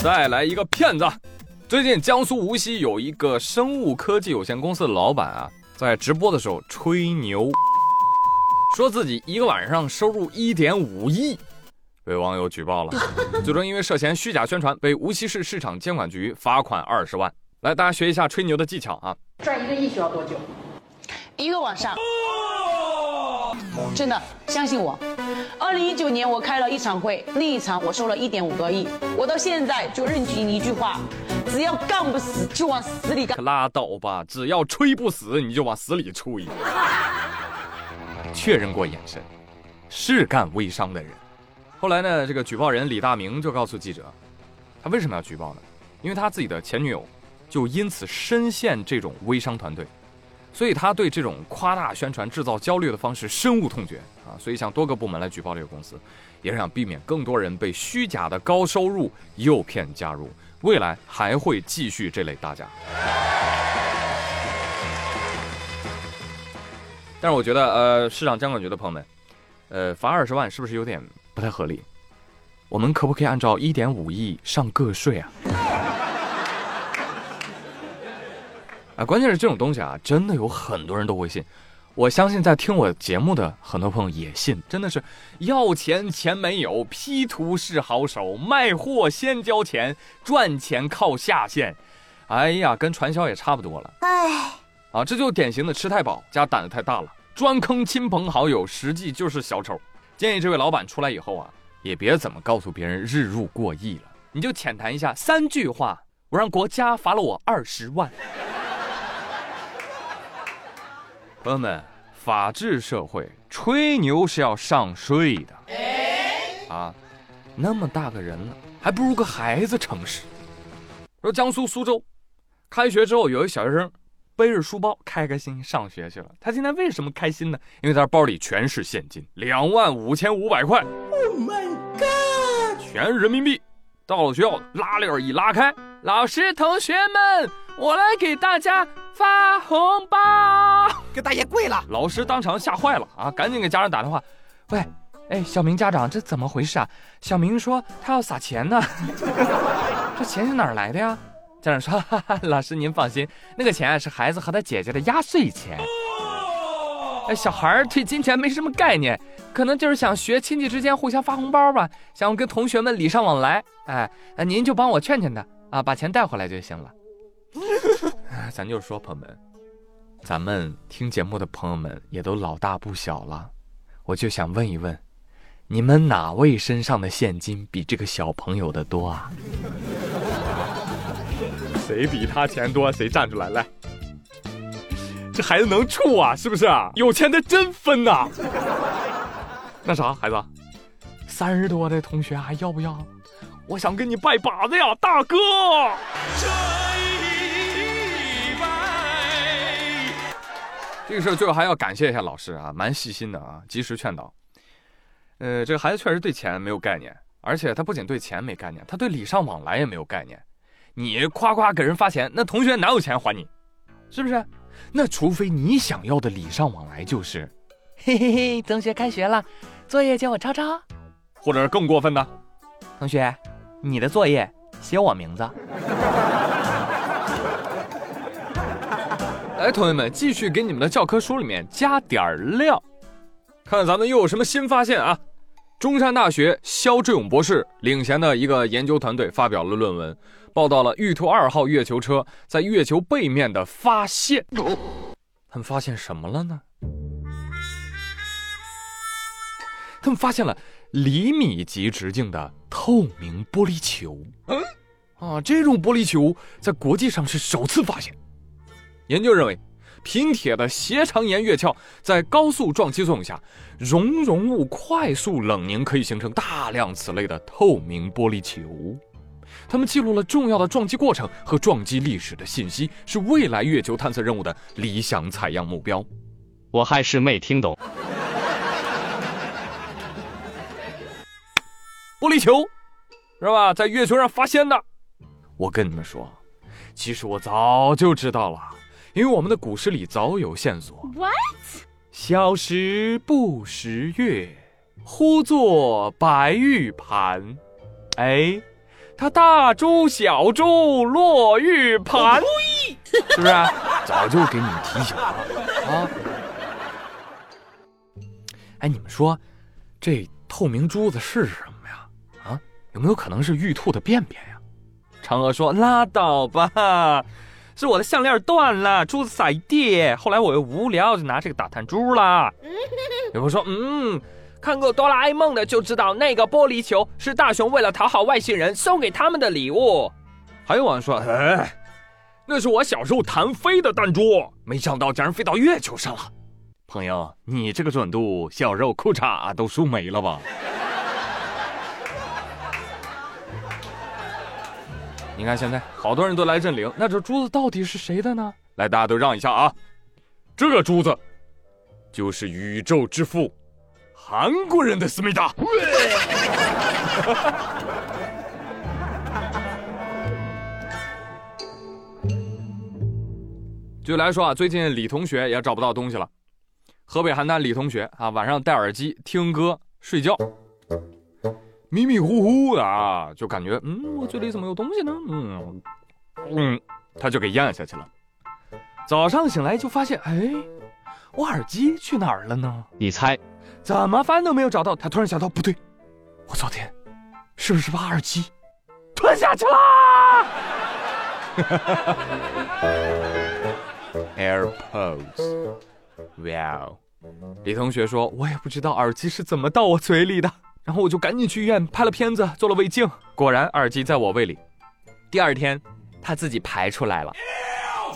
再来一个骗子。最近江苏无锡有一个生物科技有限公司的老板啊，在直播的时候吹牛，说自己一个晚上收入一点五亿，被网友举报了，最终因为涉嫌虚假宣传，被无锡市市场监管局罚款二十万。来，大家学一下吹牛的技巧啊！赚一个亿需要多久？一个晚上。真的，相信我。二零一九年我开了一场会，那一场我收了一点五个亿。我到现在就认清一句话：只要干不死，就往死里干。拉倒吧！只要吹不死，你就往死里吹。确认过眼神，是干微商的人。后来呢，这个举报人李大明就告诉记者，他为什么要举报呢？因为他自己的前女友就因此深陷这种微商团队。所以他对这种夸大宣传、制造焦虑的方式深恶痛绝啊！所以向多个部门来举报这个公司，也是想避免更多人被虚假的高收入诱骗加入。未来还会继续这类大家。但是我觉得，呃，市场监管局的朋友们，呃，罚二十万是不是有点不太合理？我们可不可以按照一点五亿上个税啊？啊，关键是这种东西啊，真的有很多人都会信。我相信在听我节目的很多朋友也信，真的是要钱钱没有，P 图是好手，卖货先交钱，赚钱靠下线。哎呀，跟传销也差不多了。哎，啊，这就典型的吃太饱加胆子太大了，专坑亲朋好友，实际就是小丑。建议这位老板出来以后啊，也别怎么告诉别人日入过亿了，你就浅谈一下三句话，我让国家罚了我二十万。朋友们，法治社会吹牛是要上税的啊！那么大个人了，还不如个孩子诚实。说江苏苏州，开学之后有一小学生背着书包开开心心上学去了。他今天为什么开心呢？因为他包里全是现金，两万五千五百块。Oh my god！全是人民币。到了学校，拉链一拉开，老师、同学们，我来给大家发红包。给大爷跪了！老师当场吓坏了啊，赶紧给家长打电话。喂，哎，小明家长，这怎么回事啊？小明说他要撒钱呢。这钱是哪儿来的呀？家长说，哈哈，老师您放心，那个钱是孩子和他姐姐的压岁钱。哎，小孩对金钱没什么概念。可能就是想学亲戚之间互相发红包吧，想跟同学们礼尚往来。哎，那您就帮我劝劝他啊，把钱带回来就行了。咱就说，朋友们，咱们听节目的朋友们也都老大不小了，我就想问一问，你们哪位身上的现金比这个小朋友的多啊？谁比他钱多，谁站出来来。这孩子能处啊，是不是啊？有钱的真分呐。那啥，孩子，三十多的同学还要不要？我想跟你拜把子呀，大哥。个事儿最后还要感谢一下老师啊，蛮细心的啊，及时劝导。呃，这个孩子确实对钱没有概念，而且他不仅对钱没概念，他对礼尚往来也没有概念。你夸夸给人发钱，那同学哪有钱还你？是不是？那除非你想要的礼尚往来就是，嘿嘿嘿，同学开学了。作业借我抄抄，或者是更过分的，同学，你的作业写我名字。来，同学们，继续给你们的教科书里面加点料，看看咱们又有什么新发现啊！中山大学肖志勇博士领衔的一个研究团队发表了论文，报道了玉兔二号月球车在月球背面的发现。他们发现什么了呢？他们发现了厘米级直径的透明玻璃球。嗯，啊，这种玻璃球在国际上是首次发现。研究认为，平铁的斜长岩月壳在高速撞击作用下，熔融物快速冷凝，可以形成大量此类的透明玻璃球。它们记录了重要的撞击过程和撞击历史的信息，是未来月球探测任务的理想采样目标。我还是没听懂。玻璃球，是吧？在月球上发现的。我跟你们说，其实我早就知道了，因为我们的古诗里早有线索。What？小时不识月，呼作白玉盘。哎，他大珠小珠落玉盘，是不是？早就给你们提醒了啊！哎，你们说，这透明珠子是什么呀？啊，有没有可能是玉兔的便便呀？嫦娥说：“拉倒吧，是我的项链断了，珠子洒一地。后来我又无聊，就拿这个打弹珠啦。”有人说：“嗯。”看过哆啦 A 梦的就知道，那个玻璃球是大雄为了讨好外星人送给他们的礼物。还有网友说：“哎，那是我小时候弹飞的弹珠，没想到竟然飞到月球上了。”朋友，你这个准度，小肉裤衩都输没了吧？你看现在好多人都来认领，那这珠子到底是谁的呢？来，大家都让一下啊！这个珠子就是宇宙之父。韩国人的思密达。就来说啊，最近李同学也找不到东西了。河北邯郸李同学啊，晚上戴耳机听歌睡觉，迷迷糊糊的啊，就感觉嗯，我嘴里怎么有东西呢？嗯嗯，他就给咽下去了。早上醒来就发现，哎，我耳机去哪儿了呢？你猜？怎么翻都没有找到，他突然想到，不对，我昨天是不是把耳机吞下去了？AirPods，哇！李同学说，我也不知道耳机是怎么到我嘴里的，然后我就赶紧去医院拍了片子，做了胃镜，果然耳机在我胃里。第二天，他自己排出来了。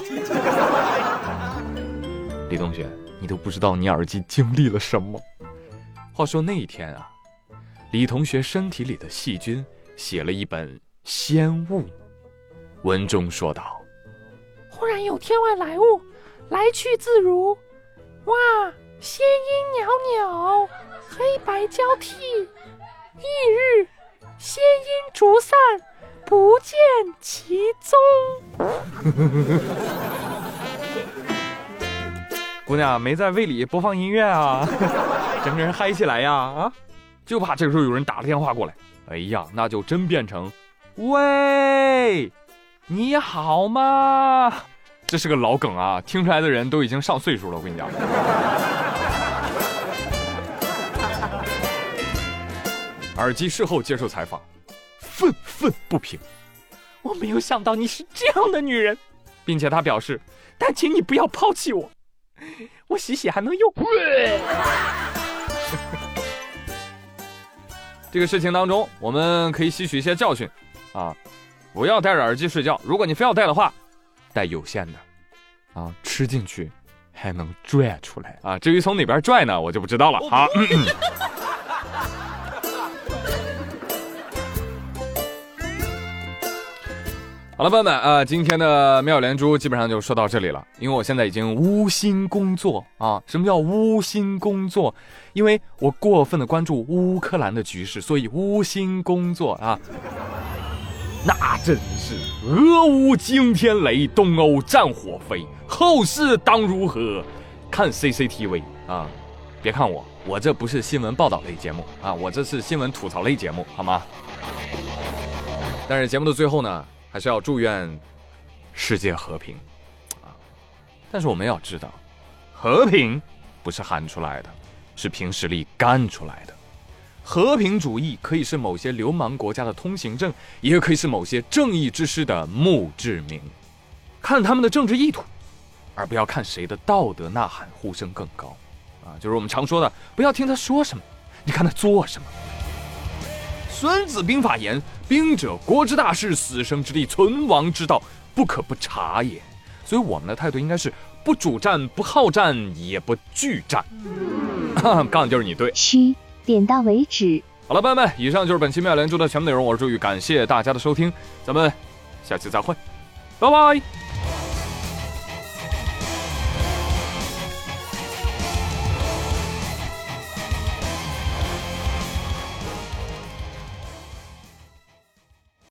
李同学，你都不知道你耳机经历了什么。话说那一天啊，李同学身体里的细菌写了一本《仙物》，文中说道：“忽然有天外来物，来去自如，哇，仙音袅袅，黑白交替，翌日仙音逐散，不见其踪。”姑娘没在胃里播放音乐啊？整个人嗨起来呀啊！就怕这个时候有人打了电话过来，哎呀，那就真变成，喂，你好吗？这是个老梗啊，听出来的人都已经上岁数了。我跟你讲，耳机事后接受采访，愤愤不平，我没有想到你是这样的女人，并且她表示，但请你不要抛弃我，我洗洗还能用。这个事情当中，我们可以吸取一些教训，啊，不要戴着耳机睡觉。如果你非要戴的话，戴有线的，啊，吃进去还能拽出来啊。至于从哪边拽呢，我就不知道了。好。好了，朋友们啊，今天的妙连珠基本上就说到这里了。因为我现在已经无心工作啊。什么叫无心工作？因为我过分的关注乌克兰的局势，所以无心工作啊。那真是俄乌惊天雷，东欧战火飞，后事当如何？看 CCTV 啊！别看我，我这不是新闻报道类节目啊，我这是新闻吐槽类节目，好吗？但是节目的最后呢？还是要祝愿世界和平啊！但是我们要知道，和平不是喊出来的，是凭实力干出来的。和平主义可以是某些流氓国家的通行证，也可以是某些正义之师的墓志铭。看他们的政治意图，而不要看谁的道德呐喊呼声更高啊！就是我们常说的，不要听他说什么，你看他做什么。孙子兵法言：“兵者，国之大事，死生之地，存亡之道，不可不察也。”所以我们的态度应该是不主战、不好战、也不惧战。杠就是你对。嘘，点到为止。好了，朋友们，以上就是本期妙连珠的全部内容。我是朱宇，感谢大家的收听，咱们下期再会，拜拜。